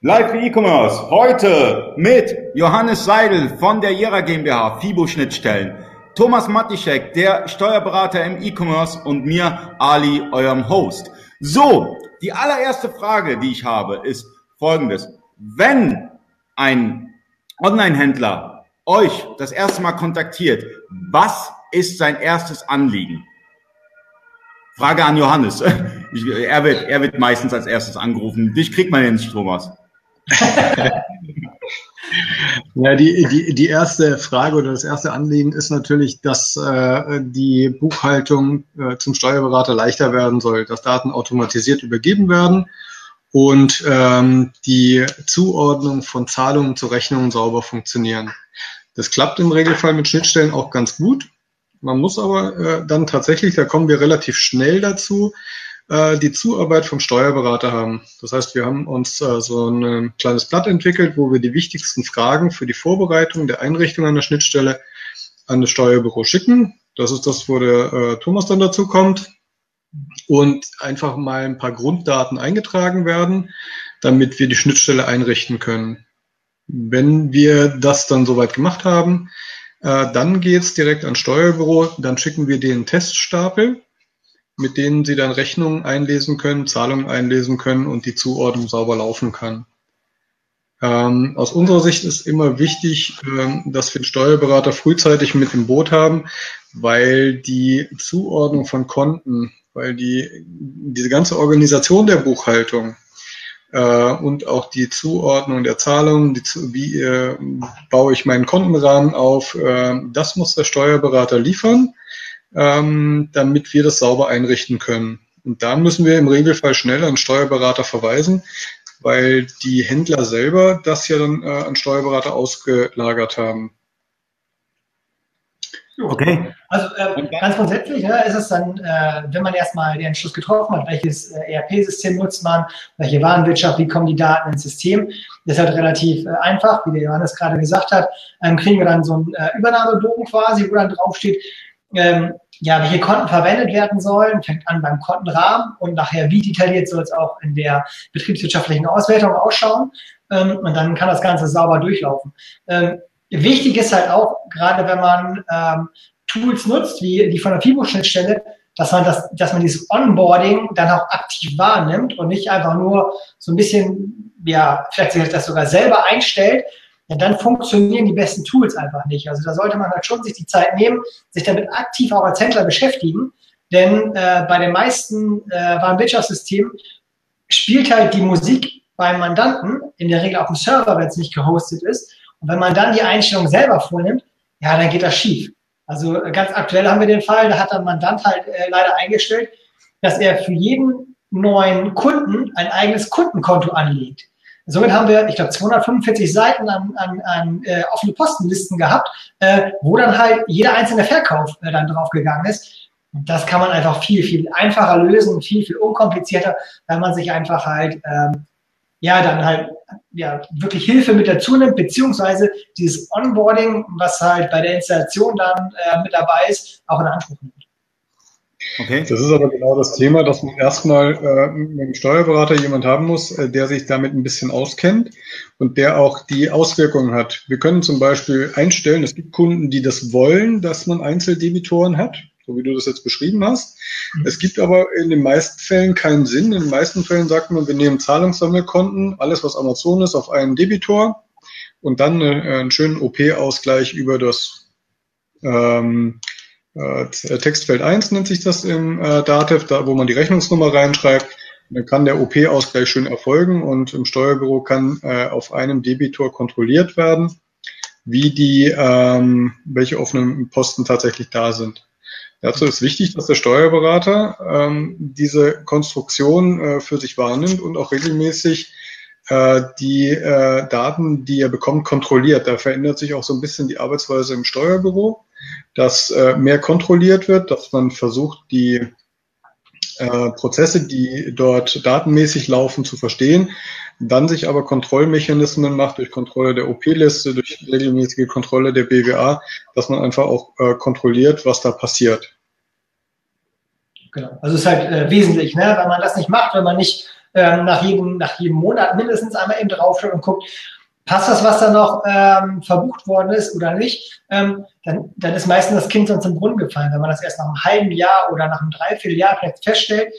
Live für E-Commerce. Heute mit Johannes Seidel von der Jera GmbH, FIBO-Schnittstellen. Thomas Matischek, der Steuerberater im E-Commerce und mir, Ali, eurem Host. So, die allererste Frage, die ich habe, ist folgendes. Wenn ein Online-Händler euch das erste Mal kontaktiert, was ist sein erstes Anliegen? Frage an Johannes. Ich, er, wird, er wird meistens als erstes angerufen. Dich kriegt man ja nicht, Thomas. ja, die, die, die erste Frage oder das erste Anliegen ist natürlich, dass äh, die Buchhaltung äh, zum Steuerberater leichter werden soll, dass Daten automatisiert übergeben werden und ähm, die Zuordnung von Zahlungen zu Rechnungen sauber funktionieren. Das klappt im Regelfall mit Schnittstellen auch ganz gut. Man muss aber äh, dann tatsächlich, da kommen wir relativ schnell dazu, äh, die Zuarbeit vom Steuerberater haben. Das heißt, wir haben uns äh, so ein kleines Blatt entwickelt, wo wir die wichtigsten Fragen für die Vorbereitung der Einrichtung der Schnittstelle an das Steuerbüro schicken. Das ist das, wo der äh, Thomas dann dazu kommt. Und einfach mal ein paar Grunddaten eingetragen werden, damit wir die Schnittstelle einrichten können. Wenn wir das dann soweit gemacht haben, äh, dann geht's direkt ans Steuerbüro, dann schicken wir den Teststapel, mit denen Sie dann Rechnungen einlesen können, Zahlungen einlesen können und die Zuordnung sauber laufen kann. Ähm, aus unserer Sicht ist immer wichtig, ähm, dass wir den Steuerberater frühzeitig mit im Boot haben, weil die Zuordnung von Konten, weil die, diese ganze Organisation der Buchhaltung, äh, und auch die Zuordnung der Zahlungen, die, wie äh, baue ich meinen Kontenrahmen auf, äh, das muss der Steuerberater liefern, ähm, damit wir das sauber einrichten können. Und da müssen wir im Regelfall schnell an Steuerberater verweisen, weil die Händler selber das ja dann äh, an Steuerberater ausgelagert haben. Okay. Also äh, ganz grundsätzlich ja, ist es dann, äh, wenn man erstmal den Entschluss getroffen hat, welches äh, ERP-System nutzt man, welche Warenwirtschaft, wie kommen die Daten ins System, das ist halt relativ äh, einfach, wie der Johannes gerade gesagt hat, ähm, kriegen wir dann so einen äh, Übernahmebogen quasi, wo dann draufsteht, ähm, ja, welche Konten verwendet werden sollen, fängt an beim Kontenrahmen und nachher, wie detailliert soll es auch in der betriebswirtschaftlichen Auswertung ausschauen. Ähm, und dann kann das Ganze sauber durchlaufen. Ähm, Wichtig ist halt auch, gerade wenn man ähm, Tools nutzt, wie die von der FIBO-Schnittstelle, dass man das, dass man dieses Onboarding dann auch aktiv wahrnimmt und nicht einfach nur so ein bisschen, ja, vielleicht sich das sogar selber einstellt, ja, dann funktionieren die besten Tools einfach nicht. Also da sollte man halt schon sich die Zeit nehmen, sich damit aktiv auch als Händler beschäftigen, denn äh, bei den meisten äh, Warenwirtschaftssystemen spielt halt die Musik beim Mandanten, in der Regel auf dem Server, wenn es nicht gehostet ist, und wenn man dann die Einstellung selber vornimmt, ja, dann geht das schief. Also äh, ganz aktuell haben wir den Fall, da hat der Mandant halt äh, leider eingestellt, dass er für jeden neuen Kunden ein eigenes Kundenkonto anlegt. Somit haben wir, ich glaube, 245 Seiten an, an, an äh, offene Postenlisten gehabt, äh, wo dann halt jeder einzelne Verkauf äh, dann draufgegangen ist. das kann man einfach viel, viel einfacher lösen, viel, viel unkomplizierter, weil man sich einfach halt ähm, ja, dann halt ja, wirklich Hilfe mit dazu nimmt, beziehungsweise dieses Onboarding, was halt bei der Installation dann äh, mit dabei ist, auch in Anspruch nimmt. Okay. Das ist aber genau das Thema, dass man erstmal äh, mit dem Steuerberater jemand haben muss, äh, der sich damit ein bisschen auskennt und der auch die Auswirkungen hat. Wir können zum Beispiel einstellen, es gibt Kunden, die das wollen, dass man Einzeldebitoren hat so wie du das jetzt beschrieben hast. Mhm. Es gibt aber in den meisten Fällen keinen Sinn. In den meisten Fällen sagt man, wir nehmen Zahlungssammelkonten, alles was Amazon ist, auf einen Debitor und dann äh, einen schönen OP-Ausgleich über das ähm, äh, Textfeld 1 nennt sich das im äh, Datev, da wo man die Rechnungsnummer reinschreibt. Dann kann der OP-Ausgleich schön erfolgen und im Steuerbüro kann äh, auf einem Debitor kontrolliert werden, wie die, ähm, welche offenen Posten tatsächlich da sind. Dazu ist wichtig, dass der Steuerberater ähm, diese Konstruktion äh, für sich wahrnimmt und auch regelmäßig äh, die äh, Daten, die er bekommt, kontrolliert. Da verändert sich auch so ein bisschen die Arbeitsweise im Steuerbüro, dass äh, mehr kontrolliert wird, dass man versucht, die äh, Prozesse, die dort datenmäßig laufen, zu verstehen, dann sich aber Kontrollmechanismen macht durch Kontrolle der OP-Liste, durch regelmäßige Kontrolle der BWA, dass man einfach auch äh, kontrolliert, was da passiert. Genau. Also es ist halt äh, wesentlich, ne? wenn man das nicht macht, wenn man nicht ähm, nach, jedem, nach jedem Monat mindestens einmal eben draufschaut und guckt, passt das, was da noch ähm, verbucht worden ist oder nicht, ähm, dann, dann ist meistens das Kind sonst im Brunnen gefallen. Wenn man das erst nach einem halben Jahr oder nach einem Dreivierteljahr vielleicht feststellt,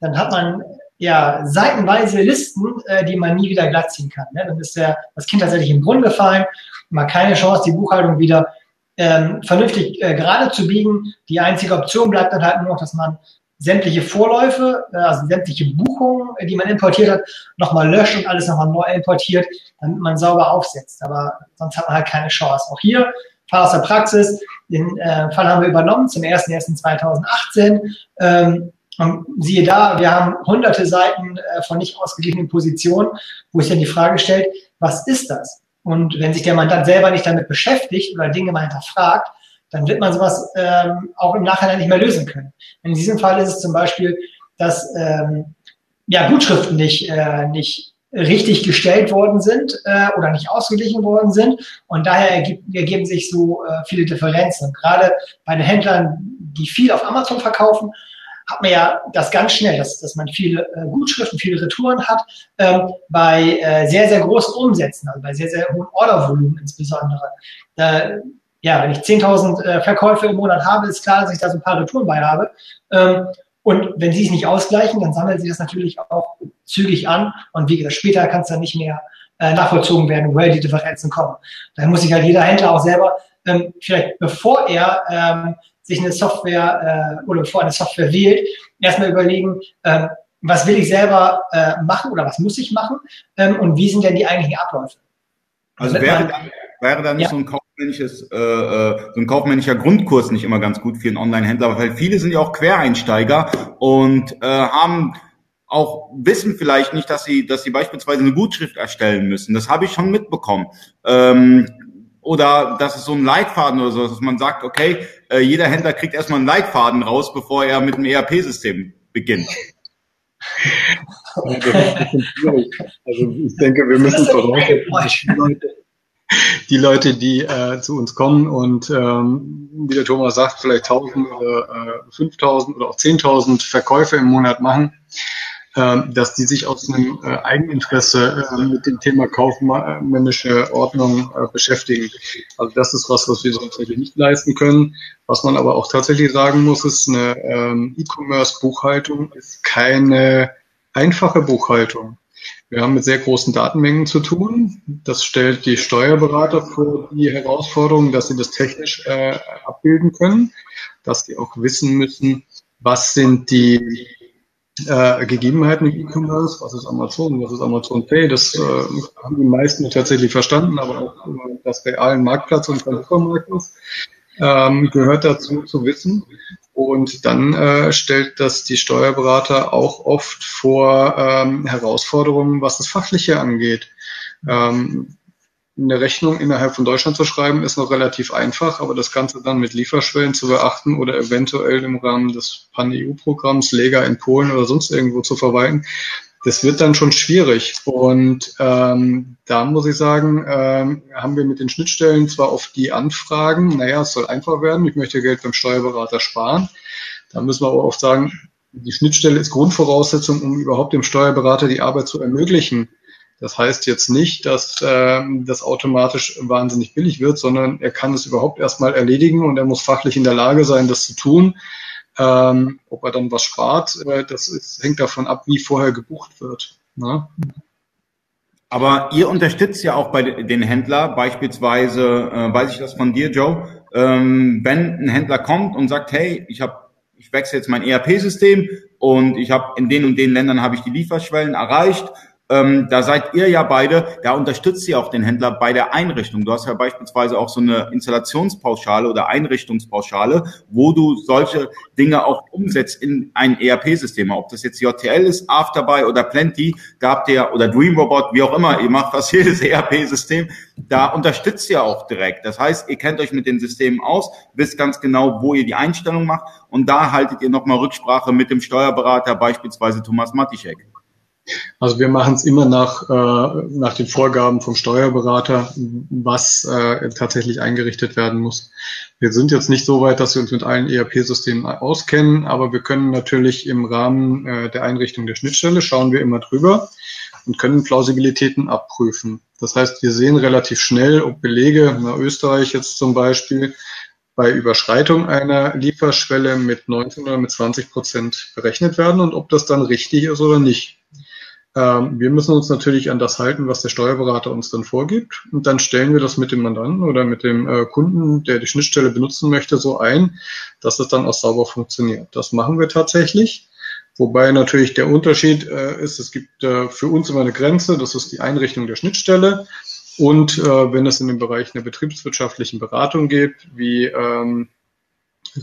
dann hat man ja seitenweise Listen, äh, die man nie wieder glatt ziehen kann. Ne? Dann ist der, das Kind tatsächlich im Brunnen gefallen, man keine Chance, die Buchhaltung wieder ähm, vernünftig äh, gerade zu biegen. Die einzige Option bleibt dann halt nur noch, dass man sämtliche Vorläufe, äh, also sämtliche Buchungen, äh, die man importiert hat, nochmal löscht und alles nochmal neu importiert, damit man sauber aufsetzt. Aber sonst hat man halt keine Chance. Auch hier, Fall aus der Praxis, den äh, Fall haben wir übernommen zum 01.01.2018. Ähm, und siehe da, wir haben hunderte Seiten äh, von nicht ausgeglichenen Positionen, wo sich dann die Frage stellt, was ist das? Und wenn sich der Mandant selber nicht damit beschäftigt oder Dinge mal hinterfragt, dann wird man sowas ähm, auch im Nachhinein nicht mehr lösen können. In diesem Fall ist es zum Beispiel, dass ähm, ja, Gutschriften nicht, äh, nicht richtig gestellt worden sind äh, oder nicht ausgeglichen worden sind und daher ergibt, ergeben sich so äh, viele Differenzen. Gerade bei den Händlern, die viel auf Amazon verkaufen, hat man ja das ganz schnell, dass, dass man viele äh, Gutschriften, viele Retouren hat, ähm, bei äh, sehr, sehr großen Umsätzen, also bei sehr, sehr hohen Ordervolumen insbesondere. Äh, ja, wenn ich 10.000 äh, Verkäufe im Monat habe, ist klar, dass ich da so ein paar Retouren bei habe. Ähm, und wenn sie es nicht ausgleichen, dann sammelt sie das natürlich auch zügig an. Und wie gesagt, später kann es dann nicht mehr äh, nachvollzogen werden, woher die Differenzen kommen. Daher muss sich halt jeder Händler auch selber, ähm, vielleicht bevor er ähm, sich eine Software äh, oder bevor eine Software wählt, erstmal überlegen, ähm, was will ich selber äh, machen oder was muss ich machen ähm, und wie sind denn die eigentlichen Abläufe. Also wäre dann, wäre dann nicht ja. so ein kaufmännisches, äh, äh, so ein kaufmännischer Grundkurs nicht immer ganz gut für einen Online-Händler, weil viele sind ja auch Quereinsteiger und äh, haben auch wissen vielleicht nicht, dass sie, dass sie beispielsweise eine Gutschrift erstellen müssen. Das habe ich schon mitbekommen. Ähm, oder das ist so ein Leitfaden oder so, dass man sagt, okay, äh, jeder Händler kriegt erstmal einen Leitfaden raus, bevor er mit dem ERP-System beginnt. Also ich denke, wir müssen voraussetzen, die Leute, die äh, zu uns kommen und ähm, wie der Thomas sagt, vielleicht 1000 oder äh, 5000 oder auch 10.000 Verkäufe im Monat machen, ähm, dass die sich aus einem äh, Eigeninteresse äh, mit dem Thema kaufmännische Ordnung äh, beschäftigen. Also das ist was, was wir tatsächlich nicht leisten können. Was man aber auch tatsächlich sagen muss, ist, eine ähm, E-Commerce-Buchhaltung ist keine einfache Buchhaltung. Wir haben mit sehr großen Datenmengen zu tun. Das stellt die Steuerberater vor die Herausforderung, dass sie das technisch äh, abbilden können, dass sie auch wissen müssen, was sind die äh, Gegebenheiten im E-Commerce, was ist Amazon, was ist Amazon Pay, das äh, haben die meisten tatsächlich verstanden, aber auch äh, das realen Marktplatz und Supermarkt ist, ähm, gehört dazu zu wissen. Und dann äh, stellt das die Steuerberater auch oft vor ähm, Herausforderungen, was das Fachliche angeht. Ähm, eine Rechnung innerhalb von Deutschland zu schreiben, ist noch relativ einfach, aber das Ganze dann mit Lieferschwellen zu beachten oder eventuell im Rahmen des Pan-EU-Programms Lega in Polen oder sonst irgendwo zu verwalten, das wird dann schon schwierig. Und ähm, da muss ich sagen, ähm, haben wir mit den Schnittstellen zwar oft die Anfragen, naja, es soll einfach werden, ich möchte Geld beim Steuerberater sparen. Da müssen wir aber oft sagen, die Schnittstelle ist Grundvoraussetzung, um überhaupt dem Steuerberater die Arbeit zu ermöglichen. Das heißt jetzt nicht, dass ähm, das automatisch wahnsinnig billig wird, sondern er kann es überhaupt erstmal erledigen und er muss fachlich in der Lage sein, das zu tun. Ähm, ob er dann was spart, das ist, hängt davon ab, wie vorher gebucht wird. Ne? Aber ihr unterstützt ja auch bei den Händler, beispielsweise, äh, weiß ich das von dir, Joe, ähm, wenn ein Händler kommt und sagt, hey, ich habe ich wechsle jetzt mein ERP-System und ich habe in den und den Ländern habe ich die Lieferschwellen erreicht ähm, da seid ihr ja beide, da unterstützt ihr auch den Händler bei der Einrichtung. Du hast ja beispielsweise auch so eine Installationspauschale oder Einrichtungspauschale, wo du solche Dinge auch umsetzt in ein ERP-System. Ob das jetzt JTL ist, Afterbuy oder Plenty, da habt ihr, oder Dreamrobot, wie auch immer, ihr macht fast jedes ERP-System, da unterstützt ihr auch direkt. Das heißt, ihr kennt euch mit den Systemen aus, wisst ganz genau, wo ihr die Einstellung macht und da haltet ihr nochmal Rücksprache mit dem Steuerberater, beispielsweise Thomas Matischek. Also wir machen es immer nach, äh, nach den Vorgaben vom Steuerberater, was äh, tatsächlich eingerichtet werden muss. Wir sind jetzt nicht so weit, dass wir uns mit allen ERP-Systemen auskennen, aber wir können natürlich im Rahmen äh, der Einrichtung der Schnittstelle schauen wir immer drüber und können Plausibilitäten abprüfen. Das heißt, wir sehen relativ schnell, ob Belege, na Österreich jetzt zum Beispiel, bei Überschreitung einer Lieferschwelle mit 19 oder mit 20 Prozent berechnet werden und ob das dann richtig ist oder nicht. Ähm, wir müssen uns natürlich an das halten, was der Steuerberater uns dann vorgibt. Und dann stellen wir das mit dem Mandanten oder mit dem äh, Kunden, der die Schnittstelle benutzen möchte, so ein, dass es dann auch sauber funktioniert. Das machen wir tatsächlich. Wobei natürlich der Unterschied äh, ist, es gibt äh, für uns immer eine Grenze, das ist die Einrichtung der Schnittstelle. Und wenn es in den Bereich einer betriebswirtschaftlichen Beratung geht, wie ähm,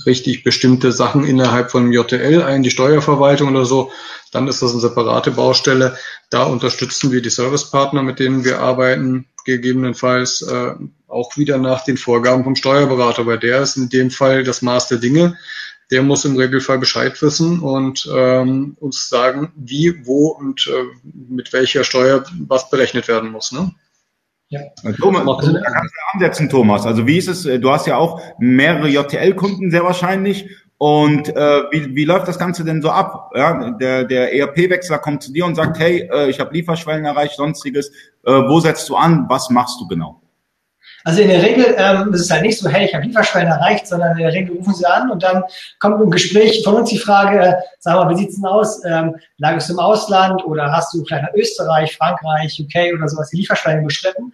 richtig bestimmte Sachen innerhalb von JTL ein, die Steuerverwaltung oder so, dann ist das eine separate Baustelle. Da unterstützen wir die Servicepartner, mit denen wir arbeiten, gegebenenfalls äh, auch wieder nach den Vorgaben vom Steuerberater, weil der ist in dem Fall das Maß der Dinge. Der muss im Regelfall Bescheid wissen und ähm, uns sagen, wie, wo und äh, mit welcher Steuer was berechnet werden muss. Ne? Ja. Thomas, also, da kannst du ansetzen, Thomas. Also wie ist es? Du hast ja auch mehrere JTL-Kunden sehr wahrscheinlich. Und äh, wie, wie läuft das Ganze denn so ab? Ja, der der ERP-Wechsler kommt zu dir und sagt, hey, äh, ich habe Lieferschwellen erreicht, sonstiges. Äh, wo setzt du an? Was machst du genau? Also in der Regel ähm, ist es halt nicht so, hey, ich habe Lieferschwellen erreicht, sondern in der Regel rufen sie an und dann kommt im Gespräch von uns die Frage, äh, sag mal, wie sieht's denn aus? Ähm, lagest du im Ausland oder hast du vielleicht nach Österreich, Frankreich, UK oder sowas die Lieferschwellen beschritten?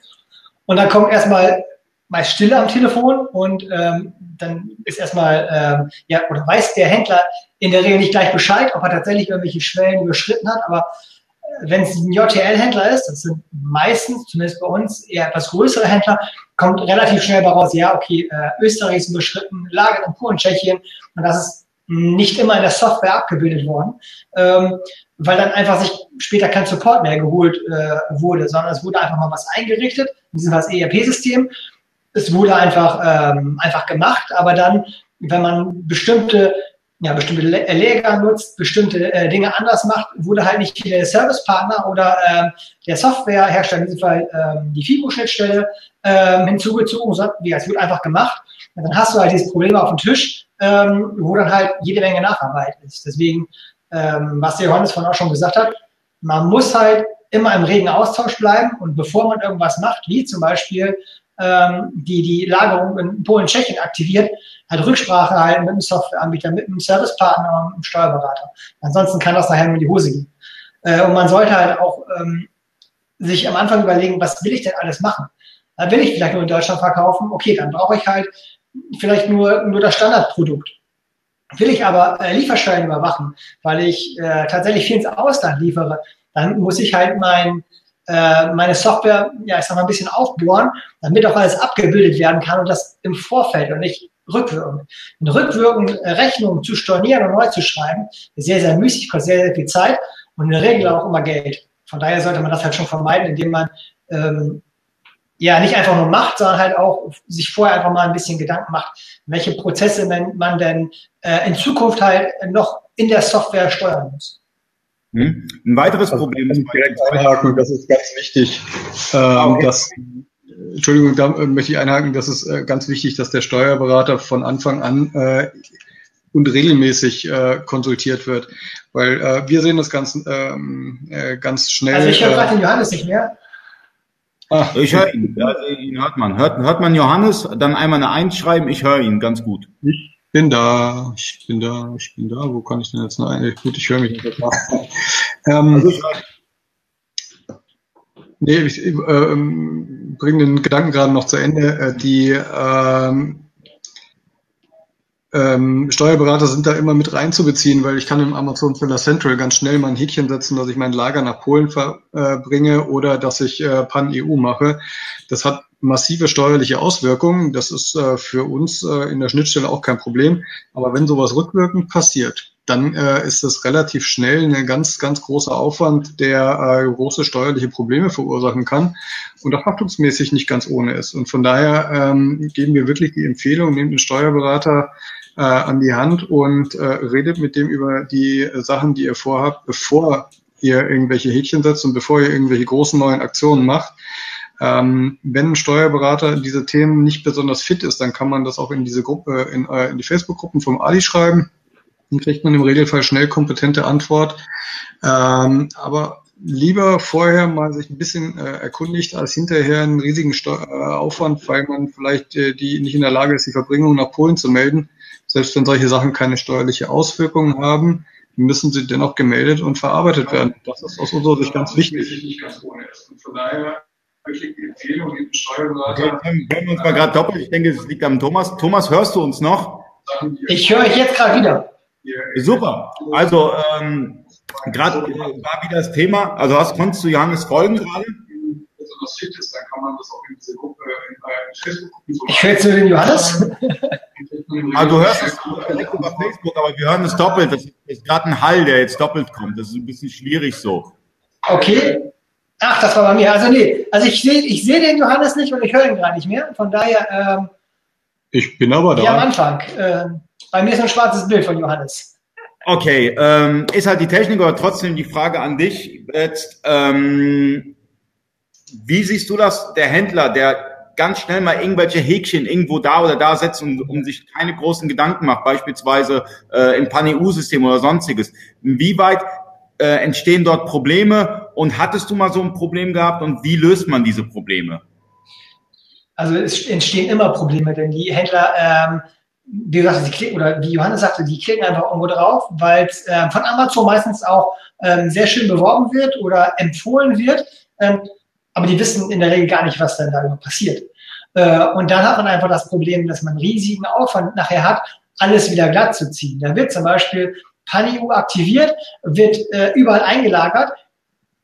Und dann kommt erstmal meist Stille am Telefon und ähm, dann ist erstmal, ähm, ja, oder weiß der Händler in der Regel nicht gleich Bescheid, ob er tatsächlich irgendwelche Schwellen überschritten hat, aber wenn es ein JTL-Händler ist, das sind meistens, zumindest bei uns, eher etwas größere Händler, kommt relativ schnell daraus, ja, okay, äh, Österreich ist überschritten, Lager in Polen, Tschechien, und das ist nicht immer in der Software abgebildet worden, ähm, weil dann einfach sich später kein Support mehr geholt äh, wurde, sondern es wurde einfach mal was eingerichtet, in diesem Fall das ERP-System. Es wurde einfach, ähm, einfach gemacht, aber dann, wenn man bestimmte ja, bestimmte Lager nutzt, bestimmte äh, Dinge anders macht, wurde halt nicht der Servicepartner oder ähm, der Softwarehersteller, in diesem Fall ähm, die FIBO-Schnittstelle, ähm, hinzugezogen, sondern wie, es wird einfach gemacht. Und dann hast du halt dieses Problem auf dem Tisch, ähm, wo dann halt jede Menge Nacharbeit ist. Deswegen, ähm, was der Johannes von auch schon gesagt hat, man muss halt immer im regen Austausch bleiben und bevor man irgendwas macht, wie zum Beispiel ähm, die die Lagerung in Polen, Tschechien aktiviert, halt Rücksprache halten mit dem Softwareanbieter, mit dem Servicepartner und dem Steuerberater. Ansonsten kann das nachher nur in die Hose gehen. Äh, und man sollte halt auch ähm, sich am Anfang überlegen, was will ich denn alles machen? Äh, will ich vielleicht nur in Deutschland verkaufen? Okay, dann brauche ich halt vielleicht nur, nur das Standardprodukt. Will ich aber äh, Lieferscheine überwachen, weil ich äh, tatsächlich viel ins Ausland liefere, dann muss ich halt mein, äh, meine Software, ja, ich sag mal, ein bisschen aufbohren, damit auch alles abgebildet werden kann und das im Vorfeld und nicht rückwirkend. Eine rückwirkende Rechnung zu stornieren und neu zu schreiben, ist sehr, sehr müßig, kostet sehr, sehr viel Zeit und in der Regel auch immer Geld. Von daher sollte man das halt schon vermeiden, indem man ähm, ja nicht einfach nur macht, sondern halt auch sich vorher einfach mal ein bisschen Gedanken macht, welche Prozesse man denn äh, in Zukunft halt noch in der Software steuern muss. Hm. Ein weiteres also, Problem ist direkt einhaken, das ist ganz wichtig, ähm, ah, okay. dass Entschuldigung, da möchte ich einhaken, das ist äh, ganz wichtig, dass der Steuerberater von Anfang an äh, und regelmäßig äh, konsultiert wird, weil äh, wir sehen das ganz, ähm, äh, ganz schnell. Also ich höre gerade den Johannes nicht mehr. Ach, ich höre ihn, ihn hört man. Hört, hört man Johannes, dann einmal eine Eins schreiben, ich höre ihn ganz gut. Ich bin da, ich bin da, ich bin da. Wo kann ich denn jetzt noch ein? Gut, ich höre mich nicht. ähm, also ich Nee, ich äh, bringe den Gedanken gerade noch zu Ende. Äh, die ähm, ähm, Steuerberater sind da immer mit reinzubeziehen, weil ich kann im Amazon Seller Central ganz schnell mal ein Häkchen setzen, dass ich mein Lager nach Polen verbringe oder dass ich äh, Pan-EU mache. Das hat massive steuerliche Auswirkungen. Das ist äh, für uns äh, in der Schnittstelle auch kein Problem. Aber wenn sowas rückwirkend passiert, dann äh, ist es relativ schnell ein ganz, ganz großer Aufwand, der äh, große steuerliche Probleme verursachen kann und auch haftungsmäßig nicht ganz ohne ist. Und von daher ähm, geben wir wirklich die Empfehlung, nehmt einen Steuerberater äh, an die Hand und äh, redet mit dem über die Sachen, die ihr vorhabt, bevor ihr irgendwelche Häkchen setzt und bevor ihr irgendwelche großen neuen Aktionen macht. Ähm, wenn ein Steuerberater diese Themen nicht besonders fit ist, dann kann man das auch in diese Gruppe, in, äh, in die Facebook-Gruppen vom Ali schreiben. Dann kriegt man im Regelfall schnell kompetente Antwort. Ähm, aber lieber vorher mal sich ein bisschen äh, erkundigt, als hinterher einen riesigen Steu äh, Aufwand, weil man vielleicht äh, die nicht in der Lage ist, die Verbringung nach Polen zu melden. Selbst wenn solche Sachen keine steuerliche Auswirkungen haben, müssen sie dennoch gemeldet und verarbeitet werden. Das ist aus unserer Sicht ganz wichtig. Und von daher wirklich die Empfehlung, den Steuerberater. Okay, hören wir uns mal gerade doppelt. Ich denke, es liegt am Thomas. Thomas, hörst du uns noch? Ich höre euch jetzt gerade wieder. Super. Also, ähm, Gerade war wieder das Thema, also hast, konntest du Johannes folgen gerade? Kann man das auch in diese Gruppe in, in Facebook gucken. So ich den Johannes. also du hörst es direkt über Facebook, aber wir hören es doppelt. Das ist gerade ein Hall, der jetzt doppelt kommt. Das ist ein bisschen schwierig so. Okay. Ach, das war bei mir. Also nee, also ich sehe ich seh den Johannes nicht und ich höre ihn gerade nicht mehr. Von daher. Ähm, ich bin aber da. Ja, am Anfang. Äh, bei mir ist ein schwarzes Bild von Johannes. Okay, ähm, ist halt die Technik, aber trotzdem die Frage an dich jetzt. Ähm, wie siehst du das, der Händler, der ganz schnell mal irgendwelche Häkchen irgendwo da oder da setzt und um sich keine großen Gedanken macht, beispielsweise äh, im PANEU-System oder sonstiges. Inwieweit äh, entstehen dort Probleme und hattest du mal so ein Problem gehabt und wie löst man diese Probleme? Also es entstehen immer Probleme, denn die Händler ähm, wie gesagt, sie klicken, oder wie Johannes sagte, die klicken einfach irgendwo drauf, weil es äh, von Amazon meistens auch ähm, sehr schön beworben wird oder empfohlen wird. Ähm, aber die wissen in der Regel gar nicht, was dann da passiert. Äh, und dann hat man einfach das Problem, dass man riesigen Aufwand nachher hat, alles wieder glatt zu ziehen. Da wird zum Beispiel PanEU aktiviert, wird äh, überall eingelagert,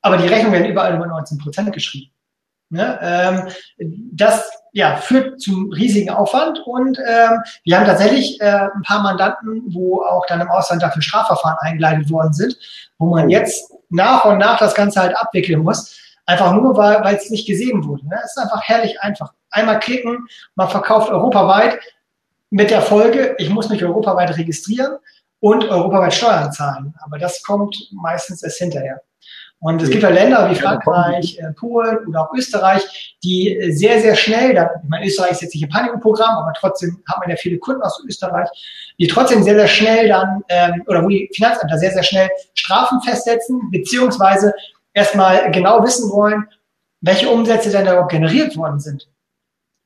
aber die Rechnungen werden überall über 19 Prozent geschrieben. Ne? Ähm, das ja, führt zum riesigen Aufwand und ähm, wir haben tatsächlich äh, ein paar Mandanten, wo auch dann im Ausland dafür Strafverfahren eingeleitet worden sind, wo man jetzt nach und nach das Ganze halt abwickeln muss, einfach nur, weil es nicht gesehen wurde. Ne? Es ist einfach herrlich einfach. Einmal klicken, man verkauft europaweit mit der Folge, ich muss mich europaweit registrieren und europaweit Steuern zahlen. Aber das kommt meistens erst hinterher. Und es gibt ja Länder wie Frankreich, äh, Polen oder auch Österreich, die sehr, sehr schnell, da, ich meine, Österreich ist jetzt nicht im Panikprogramm, aber trotzdem hat man ja viele Kunden aus Österreich, die trotzdem sehr, sehr schnell dann, ähm, oder wo die Finanzämter sehr, sehr schnell Strafen festsetzen, beziehungsweise erstmal genau wissen wollen, welche Umsätze denn da überhaupt generiert worden sind.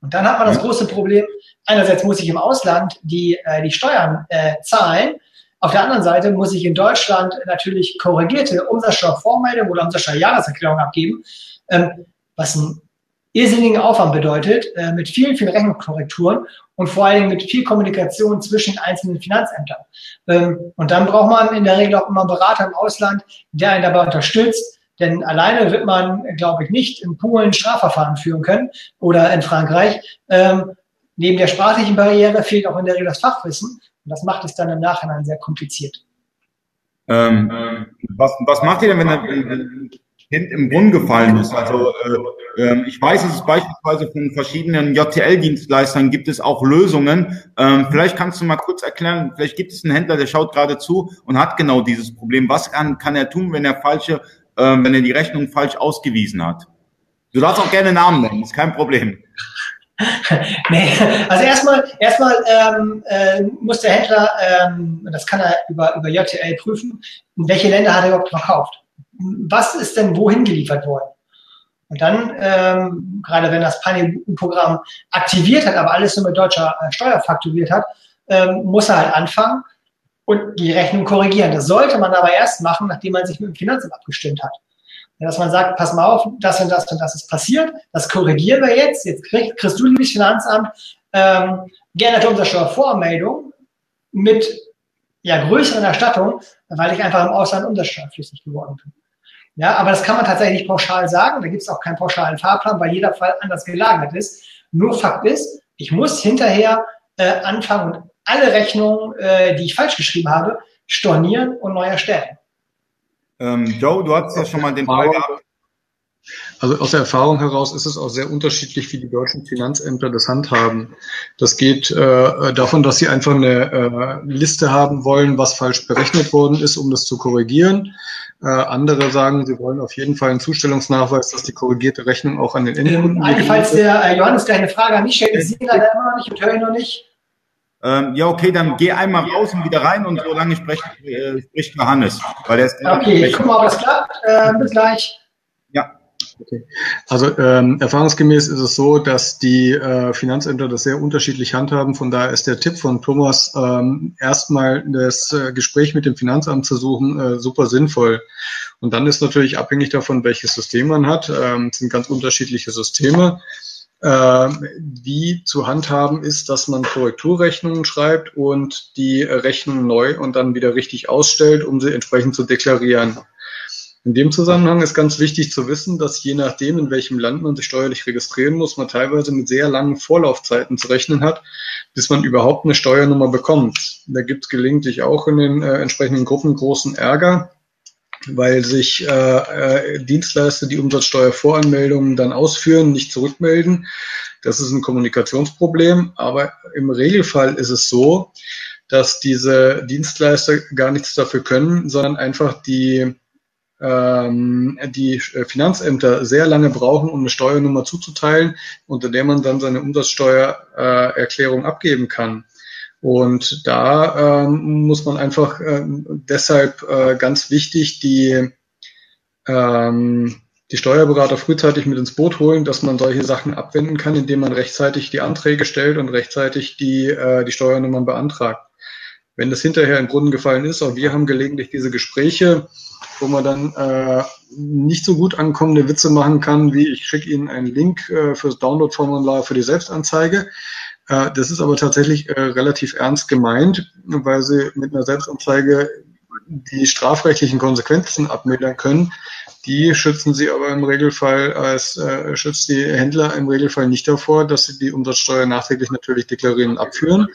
Und dann hat man das große Problem, einerseits muss ich im Ausland die, äh, die Steuern äh, zahlen, auf der anderen Seite muss ich in Deutschland natürlich korrigierte Umsatzsteuervormeldung oder Umsatzsteuerjahreserklärung abgeben, ähm, was einen irrsinnigen Aufwand bedeutet, äh, mit vielen, vielen Rechnungskorrekturen und vor allem mit viel Kommunikation zwischen einzelnen Finanzämtern. Ähm, und dann braucht man in der Regel auch immer einen Berater im Ausland, der einen dabei unterstützt, denn alleine wird man, glaube ich, nicht in Polen Strafverfahren führen können oder in Frankreich. Ähm, neben der sprachlichen Barriere fehlt auch in der Regel das Fachwissen. Und das macht es dann im Nachhinein sehr kompliziert. Ähm, was, was macht ihr denn, wenn ein Kind im Brunnen gefallen ist? Also äh, äh, ich weiß, dass es beispielsweise von verschiedenen JTL-Dienstleistern gibt es auch Lösungen. Ähm, vielleicht kannst du mal kurz erklären, vielleicht gibt es einen Händler, der schaut gerade zu und hat genau dieses Problem. Was kann, kann er tun, wenn er falsche, wenn er die Rechnung falsch ausgewiesen hat? Du darfst auch gerne Namen nennen, ist kein Problem. nee, also erstmal, erstmal ähm, äh, muss der Händler, ähm, das kann er über, über JTL prüfen, in welche Länder hat er überhaupt verkauft. Was ist denn wohin geliefert worden? Und dann, ähm, gerade wenn das Pani-Programm aktiviert hat, aber alles nur mit deutscher äh, Steuer fakturiert hat, ähm, muss er halt anfangen und die Rechnung korrigieren. Das sollte man aber erst machen, nachdem man sich mit dem Finanzamt abgestimmt hat dass man sagt, pass mal auf, das und das und das ist passiert, das korrigieren wir jetzt, jetzt krieg, kriegst du, liebes Finanzamt, ähm, geänderte Umsatzsteuervormeldung mit ja, größeren Erstattungen, weil ich einfach im Ausland umsatzsteuerpflichtig geworden bin. Ja, aber das kann man tatsächlich pauschal sagen, da gibt es auch keinen pauschalen Fahrplan, weil jeder Fall anders gelagert ist. Nur Fakt ist, ich muss hinterher äh, anfangen und alle Rechnungen, äh, die ich falsch geschrieben habe, stornieren und neu erstellen. Ähm, Joe, du hattest ja schon mal den Fall gehabt. Also aus der Erfahrung heraus ist es auch sehr unterschiedlich, wie die deutschen Finanzämter das handhaben. Das geht äh, davon, dass sie einfach eine äh, Liste haben wollen, was falsch berechnet worden ist, um das zu korrigieren. Äh, andere sagen, sie wollen auf jeden Fall einen Zustellungsnachweis, dass die korrigierte Rechnung auch an den Endkunden ähm, Falls der äh, Johannes gleich eine Frage an mich stellt, ich sehe leider immer noch nicht und höre ihn noch nicht. Ähm, ja, okay, dann geh einmal raus und wieder rein und so lange spricht, äh, spricht Johannes. Weil der ist okay, ich gucke mal, ob das klappt. Äh, bis gleich. Ja. Okay. Also ähm, erfahrungsgemäß ist es so, dass die äh, Finanzämter das sehr unterschiedlich handhaben. Von daher ist der Tipp von Thomas, ähm, erstmal das äh, Gespräch mit dem Finanzamt zu suchen, äh, super sinnvoll. Und dann ist natürlich abhängig davon, welches System man hat. Ähm, es sind ganz unterschiedliche Systeme. Äh, wie zu handhaben ist, dass man Korrekturrechnungen schreibt und die Rechnung neu und dann wieder richtig ausstellt, um sie entsprechend zu deklarieren. In dem Zusammenhang ist ganz wichtig zu wissen, dass je nachdem, in welchem Land man sich steuerlich registrieren muss, man teilweise mit sehr langen Vorlaufzeiten zu rechnen hat, bis man überhaupt eine Steuernummer bekommt. Da gibt es gelegentlich auch in den äh, entsprechenden Gruppen großen Ärger, weil sich äh, äh, Dienstleister die Umsatzsteuervoranmeldungen dann ausführen, nicht zurückmelden. Das ist ein Kommunikationsproblem, aber im Regelfall ist es so, dass diese Dienstleister gar nichts dafür können, sondern einfach die ähm, die Finanzämter sehr lange brauchen, um eine Steuernummer zuzuteilen, unter der man dann seine Umsatzsteuererklärung äh, abgeben kann. Und da ähm, muss man einfach äh, deshalb äh, ganz wichtig die, ähm, die Steuerberater frühzeitig mit ins Boot holen, dass man solche Sachen abwenden kann, indem man rechtzeitig die Anträge stellt und rechtzeitig die, äh, die Steuernummern beantragt. Wenn das hinterher in Brunnen gefallen ist, auch wir haben gelegentlich diese Gespräche, wo man dann äh, nicht so gut ankommende Witze machen kann, wie ich schicke Ihnen einen Link äh, fürs Download-Formular für die Selbstanzeige. Äh, das ist aber tatsächlich äh, relativ ernst gemeint, weil sie mit einer Selbstanzeige die strafrechtlichen Konsequenzen abmildern können. Die schützen sie aber im Regelfall als äh, schützt die Händler im Regelfall nicht davor, dass sie die Umsatzsteuer nachträglich natürlich deklarieren und abführen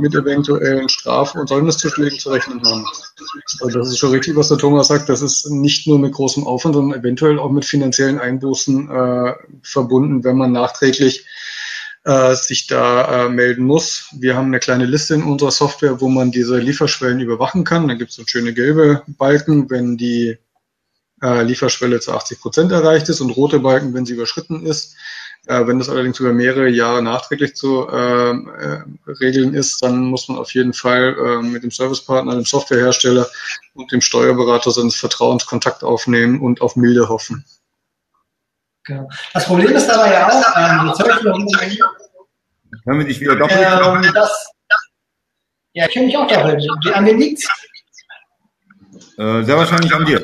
mit eventuellen Strafen und Säumniszuschlägen zu rechnen haben. Also das ist schon richtig, was der Thomas sagt. Das ist nicht nur mit großem Aufwand, sondern eventuell auch mit finanziellen Einbußen äh, verbunden, wenn man nachträglich äh, sich da äh, melden muss. Wir haben eine kleine Liste in unserer Software, wo man diese Lieferschwellen überwachen kann. Da gibt es so schöne gelbe Balken, wenn die äh, Lieferschwelle zu 80 Prozent erreicht ist und rote Balken, wenn sie überschritten ist. Äh, wenn das allerdings über mehrere Jahre nachträglich zu äh, äh, regeln ist, dann muss man auf jeden Fall äh, mit dem Servicepartner, dem Softwarehersteller und dem Steuerberater seines Vertrauens Kontakt aufnehmen und auf Milde hoffen. Genau. Das Problem ist dabei ja auch, ähm, jetzt höre ich Hören wir dich wieder doppelt? Ähm, das, ja, ich höre mich auch doppelt. An mir liegt's? Äh, sehr wahrscheinlich an dir.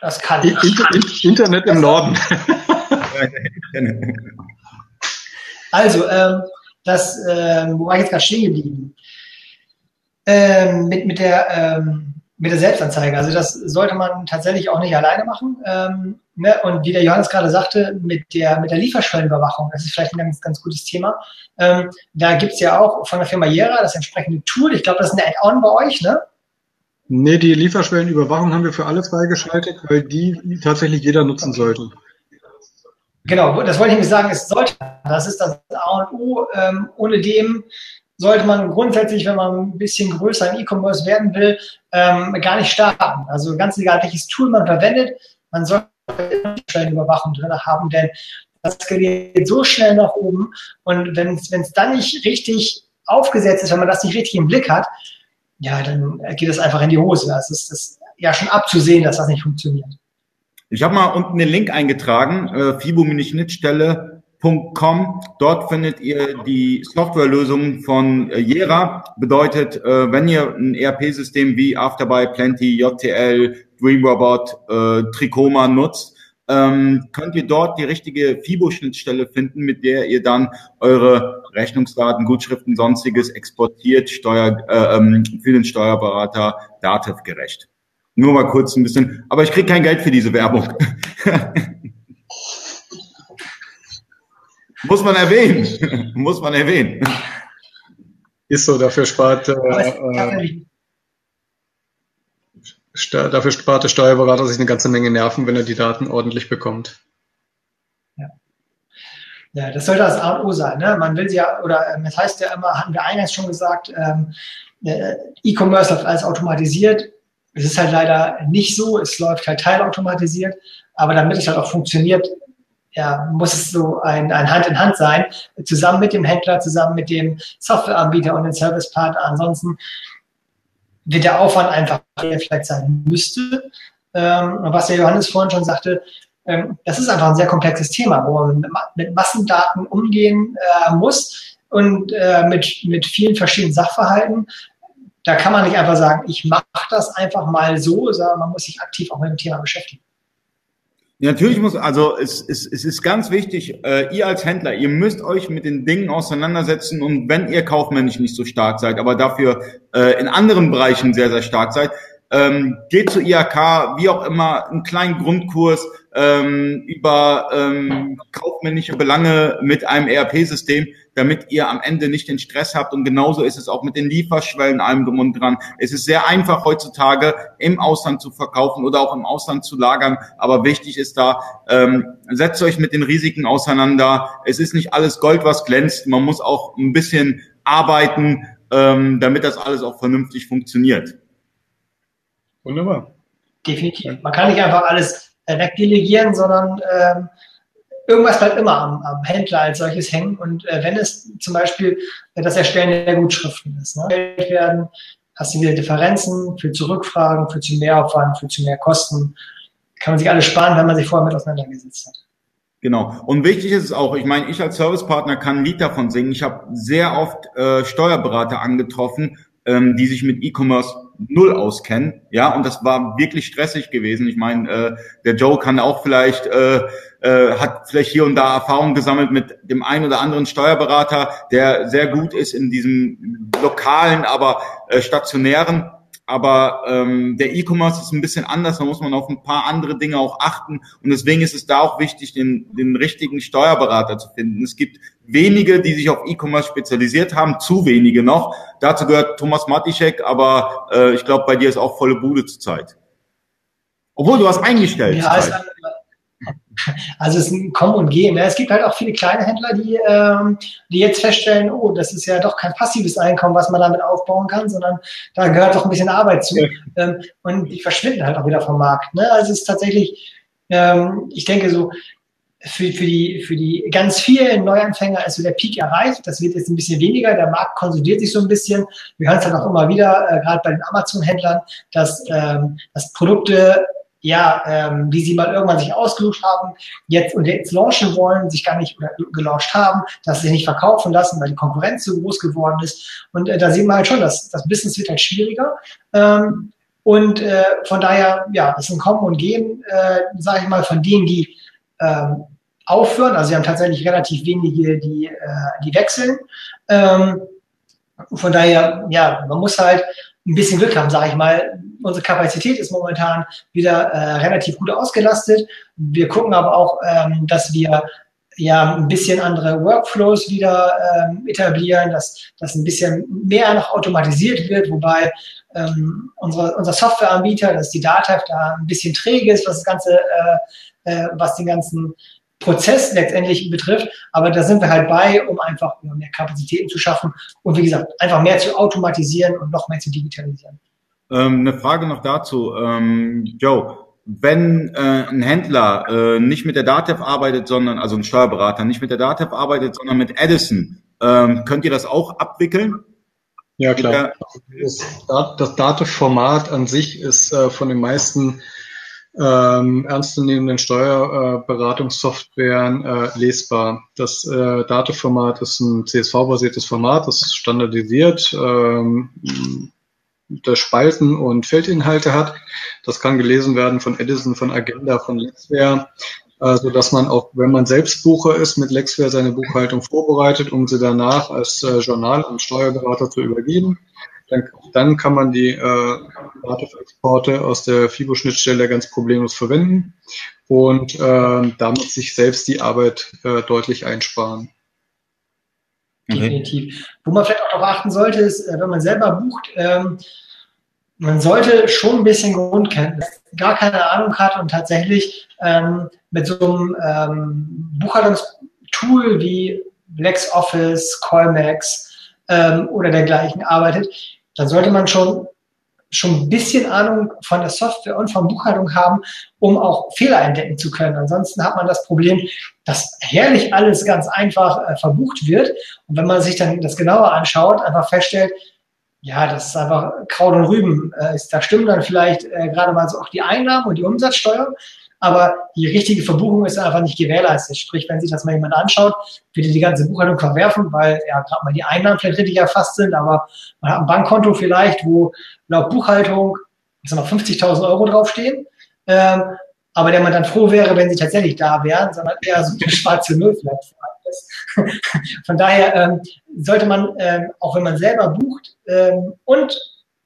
Das kann ich. Internet im Norden. also, ähm, das, ähm, wo war ich jetzt gerade stehen geblieben? Ähm, mit, mit der ähm, mit der Selbstanzeige. Also das sollte man tatsächlich auch nicht alleine machen. Ähm, ne? Und wie der Johannes gerade sagte, mit der, mit der Lieferschwellenüberwachung, das ist vielleicht ein ganz, ganz gutes Thema. Ähm, da gibt's ja auch von der Firma Jera das entsprechende Tool. Ich glaube, das ist ein Add-on bei euch, ne? Nee, die Lieferschwellenüberwachung haben wir für alle freigeschaltet, weil die tatsächlich jeder nutzen sollte. Genau, das wollte ich nämlich sagen, es sollte. Das ist das A und O. Ähm, ohne dem sollte man grundsätzlich, wenn man ein bisschen größer im E-Commerce werden will, ähm, gar nicht starten. Also ganz egal, welches Tool man verwendet, man sollte eine Überwachung drin haben, denn das skaliert so schnell nach oben und wenn es dann nicht richtig aufgesetzt ist, wenn man das nicht richtig im Blick hat, ja, dann geht es einfach in die Hose. Es ist, ist ja schon abzusehen, dass das nicht funktioniert. Ich habe mal unten den Link eingetragen, äh, Fibo-Schnittstelle Com. Dort findet ihr die Softwarelösung von äh, Jera. Bedeutet, äh, wenn ihr ein ERP-System wie Afterbuy, Plenty, JTL, DreamRobot, äh, Tricoma nutzt, ähm, könnt ihr dort die richtige FIBO-Schnittstelle finden, mit der ihr dann eure Rechnungsdaten, Gutschriften, sonstiges exportiert, Steuer, äh, ähm, für den Steuerberater dativ-gerecht. Nur mal kurz ein bisschen, aber ich kriege kein Geld für diese Werbung. Muss man erwähnen. Muss man erwähnen. Ist so, dafür spart, äh, äh, dafür spart der Steuerberater sich eine ganze Menge Nerven, wenn er die Daten ordentlich bekommt. Ja. Ja, das sollte das A und O sein. Ne? Man will sie ja, oder ähm, es heißt ja immer, hatten wir eingangs schon gesagt, ähm, äh, E-Commerce läuft alles automatisiert. Es ist halt leider nicht so, es läuft halt teilautomatisiert, aber damit es halt auch funktioniert, ja, muss es so ein, ein Hand in Hand sein, zusammen mit dem Händler, zusammen mit dem Softwareanbieter und dem Servicepartner. Ansonsten wird der Aufwand einfach vielleicht sein müsste. Ähm, was der Johannes vorhin schon sagte, ähm, das ist einfach ein sehr komplexes Thema, wo man mit Massendaten umgehen äh, muss und äh, mit, mit vielen verschiedenen Sachverhalten. Da kann man nicht einfach sagen, ich mache das einfach mal so, sondern man muss sich aktiv auch mit dem Thema beschäftigen. Natürlich muss, also es, es, es ist ganz wichtig, äh, ihr als Händler, ihr müsst euch mit den Dingen auseinandersetzen und wenn ihr kaufmännisch nicht so stark seid, aber dafür äh, in anderen Bereichen sehr, sehr stark seid, ähm, geht zu IHK, wie auch immer, einen kleinen Grundkurs ähm, über ähm, kaufmännische Belange mit einem ERP-System, damit ihr am Ende nicht den Stress habt. Und genauso ist es auch mit den Lieferschwellen, allem drum und dran. Es ist sehr einfach heutzutage im Ausland zu verkaufen oder auch im Ausland zu lagern. Aber wichtig ist da, ähm, setzt euch mit den Risiken auseinander. Es ist nicht alles Gold, was glänzt. Man muss auch ein bisschen arbeiten, ähm, damit das alles auch vernünftig funktioniert. Wunderbar. Definitiv. Man kann nicht einfach alles äh, wegdelegieren, sondern ähm, irgendwas bleibt immer am, am, Händler als solches hängen. Und äh, wenn es zum Beispiel äh, das Erstellen der Gutschriften ist, ne, werden, hast du wieder Differenzen, für zu Rückfragen, für zu Mehraufwand, für zu mehr Kosten. Kann man sich alles sparen, wenn man sich vorher mit auseinandergesetzt hat. Genau. Und wichtig ist es auch, ich meine, ich als Servicepartner kann ein Lied davon singen. Ich habe sehr oft äh, Steuerberater angetroffen, ähm, die sich mit E-Commerce null auskennen. Ja, und das war wirklich stressig gewesen. Ich meine, äh, der Joe kann auch vielleicht, äh, äh, hat vielleicht hier und da Erfahrung gesammelt mit dem einen oder anderen Steuerberater, der sehr gut ist in diesem lokalen, aber äh, stationären aber ähm, der E-Commerce ist ein bisschen anders, da muss man auf ein paar andere Dinge auch achten und deswegen ist es da auch wichtig, den, den richtigen Steuerberater zu finden. Es gibt wenige, die sich auf E-Commerce spezialisiert haben, zu wenige noch. Dazu gehört Thomas Matischek, aber äh, ich glaube, bei dir ist auch volle Bude zurzeit. Obwohl du hast eingestellt. Ja, also es ist ein Kommen und Gehen. Ne? Es gibt halt auch viele kleine Händler, die, ähm, die jetzt feststellen, oh, das ist ja doch kein passives Einkommen, was man damit aufbauen kann, sondern da gehört doch ein bisschen Arbeit zu. Ähm, und die verschwinden halt auch wieder vom Markt. Ne? Also es ist tatsächlich, ähm, ich denke so, für, für, die, für die ganz vielen Neuanfänger ist so der Peak erreicht. Das wird jetzt ein bisschen weniger. Der Markt konsolidiert sich so ein bisschen. Wir hören es halt auch immer wieder, äh, gerade bei den Amazon-Händlern, dass, ähm, dass Produkte ja, ähm, die sie mal irgendwann sich ausgesucht haben, jetzt und jetzt launchen wollen, sich gar nicht gelauncht haben, dass sie sich nicht verkaufen lassen, weil die Konkurrenz so groß geworden ist. Und äh, da sehen wir halt schon, dass das Business wird halt schwieriger. Ähm, und äh, von daher, ja, es ist ein Kommen und Gehen, äh, sage ich mal, von denen, die ähm, aufhören. Also wir haben tatsächlich relativ wenige, die, äh, die wechseln. Ähm, von daher, ja, man muss halt ein bisschen Glück haben, sage ich mal. Unsere Kapazität ist momentan wieder äh, relativ gut ausgelastet. Wir gucken aber auch, ähm, dass wir ja ein bisschen andere Workflows wieder ähm, etablieren, dass das ein bisschen mehr noch automatisiert wird, wobei ähm, unsere, unser Softwareanbieter, das ist die Data, da ein bisschen träge ist, was das ganze, äh, äh, was den ganzen Prozess letztendlich betrifft. Aber da sind wir halt bei, um einfach mehr Kapazitäten zu schaffen und wie gesagt, einfach mehr zu automatisieren und noch mehr zu digitalisieren. Ähm, eine Frage noch dazu. Ähm, Joe, wenn äh, ein Händler äh, nicht mit der DATEV arbeitet, sondern, also ein Steuerberater nicht mit der DATEV arbeitet, sondern mit Edison, ähm, könnt ihr das auch abwickeln? Ja, klar. Das, das DATEV-Format an sich ist äh, von den meisten ähm, ernstzunehmenden Steuerberatungssoftwaren äh, lesbar. Das äh, Datenformat ist ein CSV-basiertes Format, das standardisiert ähm, das Spalten und Feldinhalte hat. Das kann gelesen werden von Edison, von Agenda, von Lexware, äh, so dass man auch, wenn man selbst Bucher ist, mit Lexware seine Buchhaltung vorbereitet, um sie danach als äh, Journal an Steuerberater zu übergeben. Dann, dann kann man die äh, Datenexporte aus der FIBO-Schnittstelle ganz problemlos verwenden und äh, damit sich selbst die Arbeit äh, deutlich einsparen. Definitiv. Wo man vielleicht auch darauf achten sollte, ist, äh, wenn man selber bucht, ähm, man sollte schon ein bisschen Grundkenntnis, gar keine Ahnung hat und tatsächlich ähm, mit so einem ähm, Buchhaltungstool wie LexOffice, Colmex ähm, oder dergleichen arbeitet, dann sollte man schon schon ein bisschen Ahnung von der Software und von Buchhaltung haben, um auch Fehler entdecken zu können. Ansonsten hat man das Problem, dass herrlich alles ganz einfach äh, verbucht wird. Und wenn man sich dann das genauer anschaut, einfach feststellt, ja, das ist einfach Kraut und Rüben. Äh, da stimmen dann vielleicht äh, gerade mal so auch die Einnahmen und die Umsatzsteuer aber die richtige Verbuchung ist einfach nicht gewährleistet. Sprich, wenn sich das mal jemand anschaut, wird die ganze Buchhaltung verwerfen, weil ja gerade mal die Einnahmen vielleicht richtig erfasst sind, aber man hat ein Bankkonto vielleicht, wo laut Buchhaltung sag mal 50.000 Euro draufstehen, ähm, aber der man dann froh wäre, wenn sie tatsächlich da wären, sondern eher so eine schwarze Null vielleicht Von daher ähm, sollte man, ähm, auch wenn man selber bucht ähm, und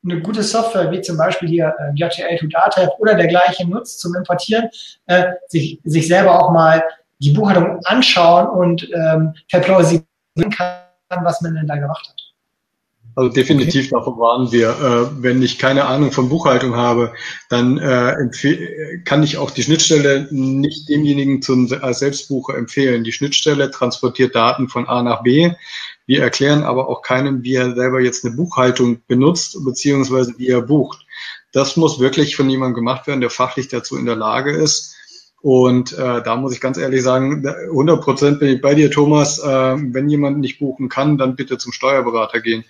eine gute Software wie zum Beispiel hier äh, JTL2 Datev oder dergleichen nutzt zum Importieren, äh, sich, sich selber auch mal die Buchhaltung anschauen und ähm, verplausibilieren kann, was man denn da gemacht hat. Also definitiv okay. davon waren wir. Äh, wenn ich keine Ahnung von Buchhaltung habe, dann äh, kann ich auch die Schnittstelle nicht demjenigen zum, als Selbstbucher empfehlen. Die Schnittstelle transportiert Daten von A nach B. Wir erklären aber auch keinem, wie er selber jetzt eine Buchhaltung benutzt, beziehungsweise wie er bucht. Das muss wirklich von jemandem gemacht werden, der fachlich dazu in der Lage ist. Und äh, da muss ich ganz ehrlich sagen, 100 Prozent bin ich bei dir, Thomas. Äh, wenn jemand nicht buchen kann, dann bitte zum Steuerberater gehen,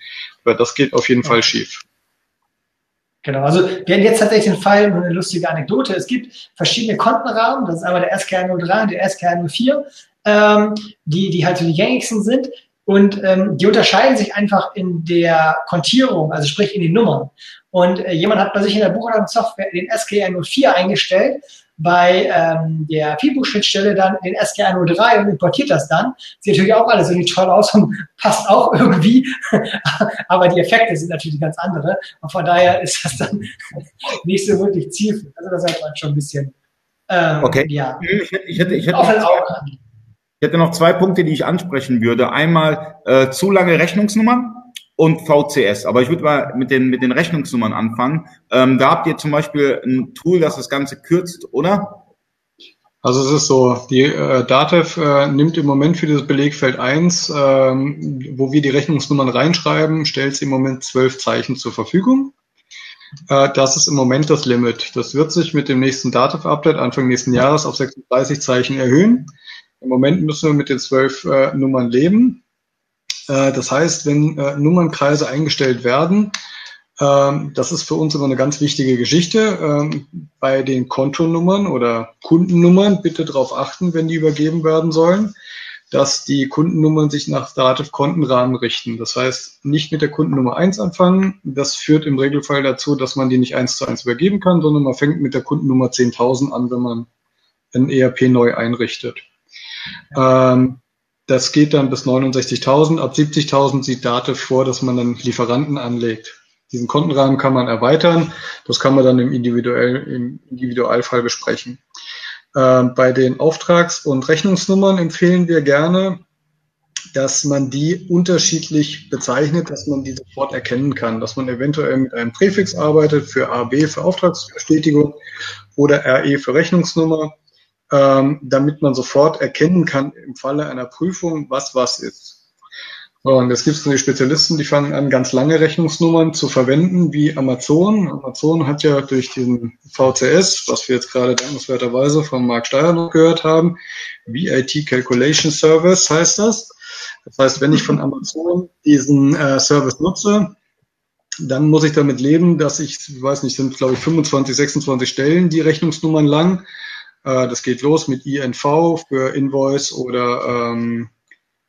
weil das geht auf jeden Fall schief. Genau, also wir haben jetzt tatsächlich den Fall, eine lustige Anekdote. Es gibt verschiedene Kontenrahmen, das ist einmal der SKR 03 und der SKR 04, ähm, die, die halt so die gängigsten sind. Und ähm, die unterscheiden sich einfach in der Kontierung, also sprich in den Nummern. Und äh, jemand hat bei sich in der Buchhaltungssoftware den SKR 04 eingestellt bei ähm, der FIBO-Schnittstelle dann den SK103 und importiert das dann. Sieht natürlich auch alles irgendwie toll aus und passt auch irgendwie, aber die Effekte sind natürlich ganz andere. Und von daher ist das dann nicht so wirklich zielführend. Also das sollte man schon ein bisschen ähm, okay. ja, ich, ich hätte, ich hätte, auf ein Auge ich hätte noch zwei Punkte, die ich ansprechen würde. Einmal äh, zu lange Rechnungsnummern und VCS. Aber ich würde mal mit den, mit den Rechnungsnummern anfangen. Ähm, da habt ihr zum Beispiel ein Tool, das das Ganze kürzt, oder? Also es ist so, die äh, Datev äh, nimmt im Moment für dieses Belegfeld 1, ähm, wo wir die Rechnungsnummern reinschreiben, stellt sie im Moment zwölf Zeichen zur Verfügung. Äh, das ist im Moment das Limit. Das wird sich mit dem nächsten Datev-Update Anfang nächsten Jahres auf 36 Zeichen erhöhen. Im Moment müssen wir mit den zwölf äh, Nummern leben. Äh, das heißt, wenn äh, Nummernkreise eingestellt werden, ähm, das ist für uns immer eine ganz wichtige Geschichte. Ähm, bei den Kontonummern oder Kundennummern bitte darauf achten, wenn die übergeben werden sollen, dass die Kundennummern sich nach Dativ-Kontenrahmen richten. Das heißt, nicht mit der Kundennummer 1 anfangen. Das führt im Regelfall dazu, dass man die nicht eins zu eins übergeben kann, sondern man fängt mit der Kundennummer 10.000 an, wenn man ein ERP neu einrichtet. Ähm, das geht dann bis 69.000. Ab 70.000 sieht Date vor, dass man dann Lieferanten anlegt. Diesen Kontenrahmen kann man erweitern. Das kann man dann im, individuell, im Individualfall besprechen. Ähm, bei den Auftrags- und Rechnungsnummern empfehlen wir gerne, dass man die unterschiedlich bezeichnet, dass man die sofort erkennen kann, dass man eventuell mit einem Präfix arbeitet für AB für Auftragsbestätigung oder RE für Rechnungsnummer ähm, damit man sofort erkennen kann im Falle einer Prüfung, was was ist. Und es gibt die Spezialisten, die fangen an, ganz lange Rechnungsnummern zu verwenden, wie Amazon. Amazon hat ja durch diesen VCS, was wir jetzt gerade dankenswerterweise von Mark Steyer noch gehört haben, VIT Calculation Service heißt das. Das heißt, wenn ich von Amazon diesen äh, Service nutze, dann muss ich damit leben, dass ich, ich weiß nicht, sind glaube ich 25, 26 Stellen, die Rechnungsnummern lang. Äh, das geht los mit INV für Invoice oder ähm,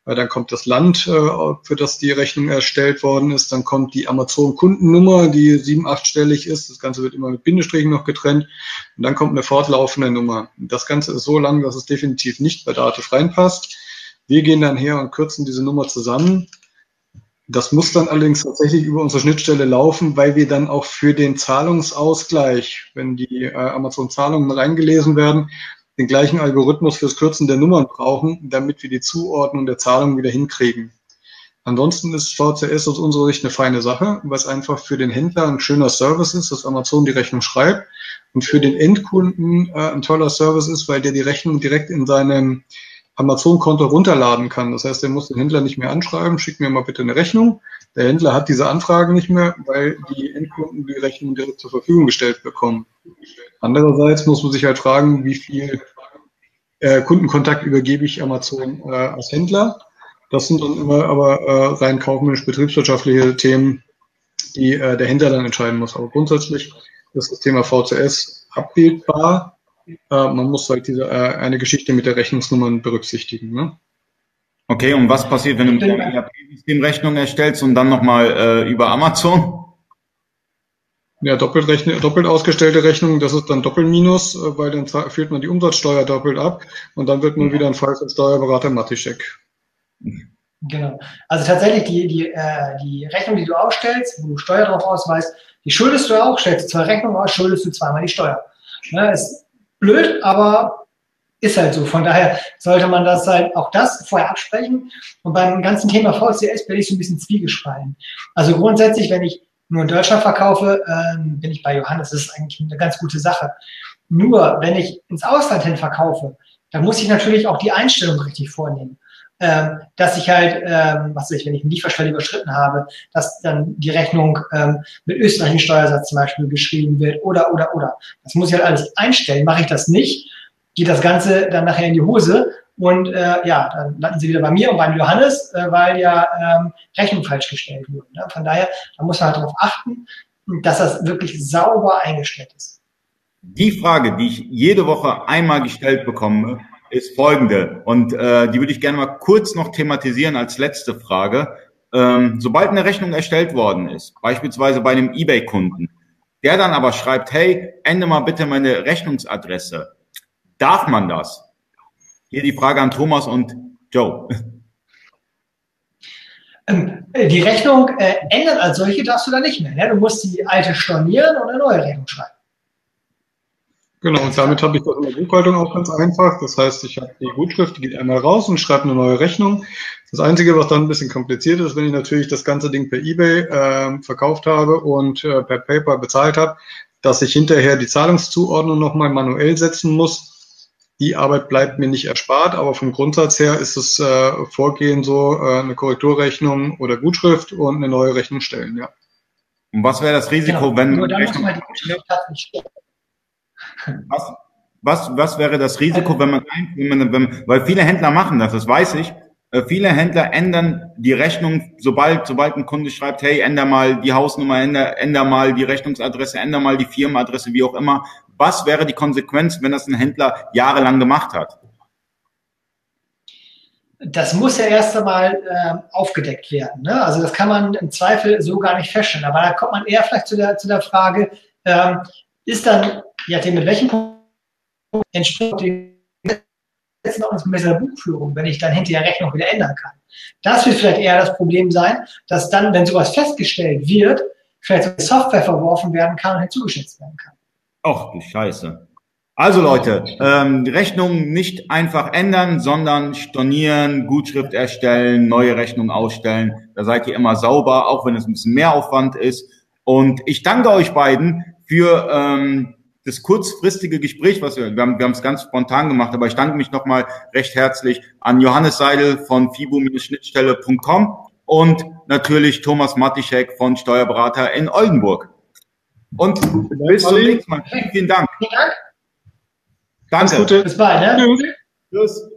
dann kommt das Land, äh, für das die Rechnung erstellt worden ist. Dann kommt die Amazon-Kundennummer, die sieben, achtstellig ist. Das Ganze wird immer mit Bindestrichen noch getrennt. Und dann kommt eine fortlaufende Nummer. Das Ganze ist so lang, dass es definitiv nicht bei Dativ reinpasst. Wir gehen dann her und kürzen diese Nummer zusammen das muss dann allerdings tatsächlich über unsere Schnittstelle laufen, weil wir dann auch für den Zahlungsausgleich, wenn die äh, Amazon-Zahlungen reingelesen werden, den gleichen Algorithmus fürs Kürzen der Nummern brauchen, damit wir die Zuordnung der Zahlungen wieder hinkriegen. Ansonsten ist VCS aus unserer Sicht eine feine Sache, was einfach für den Händler ein schöner Service ist, dass Amazon die Rechnung schreibt und für den Endkunden äh, ein toller Service ist, weil der die Rechnung direkt in seinem Amazon-Konto runterladen kann. Das heißt, er muss den Händler nicht mehr anschreiben, schick mir mal bitte eine Rechnung. Der Händler hat diese Anfragen nicht mehr, weil die Endkunden die Rechnung direkt zur Verfügung gestellt bekommen. Andererseits muss man sich halt fragen, wie viel äh, Kundenkontakt übergebe ich Amazon äh, als Händler. Das sind dann immer aber äh, rein kaufmännisch betriebswirtschaftliche Themen, die äh, der Händler dann entscheiden muss. Aber grundsätzlich ist das Thema VCS abbildbar. Äh, man muss halt diese äh, eine Geschichte mit der Rechnungsnummern berücksichtigen. Ne? Okay, und was passiert, wenn du mit dem ERP-System Rechnung erstellst und dann nochmal äh, über Amazon? Ja, doppelt, doppelt ausgestellte Rechnung, das ist dann Doppelminus, äh, weil dann führt man die Umsatzsteuer doppelt ab und dann wird man ja. wieder ein Fall für Steuerberater Matischek. Genau. Also tatsächlich die, die, äh, die Rechnung, die du ausstellst, wo du Steuer drauf ausweist, die schuldest du auch, stellst du zwei Rechnungen aus, schuldest du zweimal die Steuer. Ne, ist blöd, aber ist halt so. Von daher sollte man das halt auch das vorher absprechen. Und beim ganzen Thema VCS bin ich so ein bisschen zwiegespalten. Also grundsätzlich, wenn ich nur in Deutschland verkaufe, ähm, bin ich bei Johannes. Das ist eigentlich eine ganz gute Sache. Nur, wenn ich ins Ausland hin verkaufe, dann muss ich natürlich auch die Einstellung richtig vornehmen ähm, dass ich halt, ähm, was weiß ich, wenn ich einen Lieferstelle überschritten habe, dass dann die Rechnung ähm, mit österreichischen Steuersatz zum Beispiel geschrieben wird oder, oder, oder. Das muss ich halt alles einstellen. Mache ich das nicht, geht das Ganze dann nachher in die Hose und äh, ja, dann landen sie wieder bei mir und beim Johannes, äh, weil ja ähm, Rechnung falsch gestellt wurde. Ne? Von daher, da muss man halt darauf achten, dass das wirklich sauber eingestellt ist. Die Frage, die ich jede Woche einmal gestellt bekomme, ist folgende. Und äh, die würde ich gerne mal kurz noch thematisieren als letzte Frage. Ähm, sobald eine Rechnung erstellt worden ist, beispielsweise bei einem eBay-Kunden, der dann aber schreibt, hey, ende mal bitte meine Rechnungsadresse. Darf man das? Hier die Frage an Thomas und Joe. Ähm, die Rechnung äh, ändern als solche darfst du da nicht mehr. Ne? Du musst die alte stornieren und eine neue Rechnung schreiben. Genau, und damit habe ich das in der Buchhaltung auch ganz einfach. Das heißt, ich habe die Gutschrift, die geht einmal raus und schreibe eine neue Rechnung. Das Einzige, was dann ein bisschen kompliziert ist, wenn ich natürlich das ganze Ding per eBay äh, verkauft habe und äh, per PayPal bezahlt habe, dass ich hinterher die Zahlungszuordnung nochmal manuell setzen muss. Die Arbeit bleibt mir nicht erspart, aber vom Grundsatz her ist das äh, Vorgehen so, äh, eine Korrekturrechnung oder Gutschrift und eine neue Rechnung stellen, ja. Und was wäre das Risiko, genau. wenn... Nur dann muss man die Gutschrift nicht was, was, was wäre das Risiko, wenn man, wenn man wenn, weil viele Händler machen das, das weiß ich. Äh, viele Händler ändern die Rechnung, sobald, sobald ein Kunde schreibt, hey, änder mal die Hausnummer, änder, änder mal die Rechnungsadresse, änder mal die Firmenadresse, wie auch immer. Was wäre die Konsequenz, wenn das ein Händler jahrelang gemacht hat? Das muss ja erst einmal äh, aufgedeckt werden. Ne? Also das kann man im Zweifel so gar nicht feststellen. Aber da kommt man eher vielleicht zu der, zu der Frage, ähm, ist dann je nachdem mit welchem Punkt entspricht die der Buchführung, wenn ich dann hinterher Rechnung wieder ändern kann. Das wird vielleicht eher das Problem sein, dass dann, wenn sowas festgestellt wird, vielleicht Software verworfen werden kann und hinzugeschätzt werden kann. Ach, die Scheiße. Also Leute, ähm, Rechnung nicht einfach ändern, sondern stornieren, Gutschrift erstellen, neue Rechnung ausstellen. Da seid ihr immer sauber, auch wenn es ein bisschen mehr Aufwand ist. Und ich danke euch beiden für ähm, das kurzfristige Gespräch, was wir, wir haben wir haben es ganz spontan gemacht, aber ich danke mich nochmal recht herzlich an Johannes Seidel von fibo-schnittstelle.com und natürlich Thomas Matischek von Steuerberater in Oldenburg. Und bis zum nächsten Mal. Vielen, vielen Dank. Vielen Dank. Danke. Bis bald. Ne? Tschüss.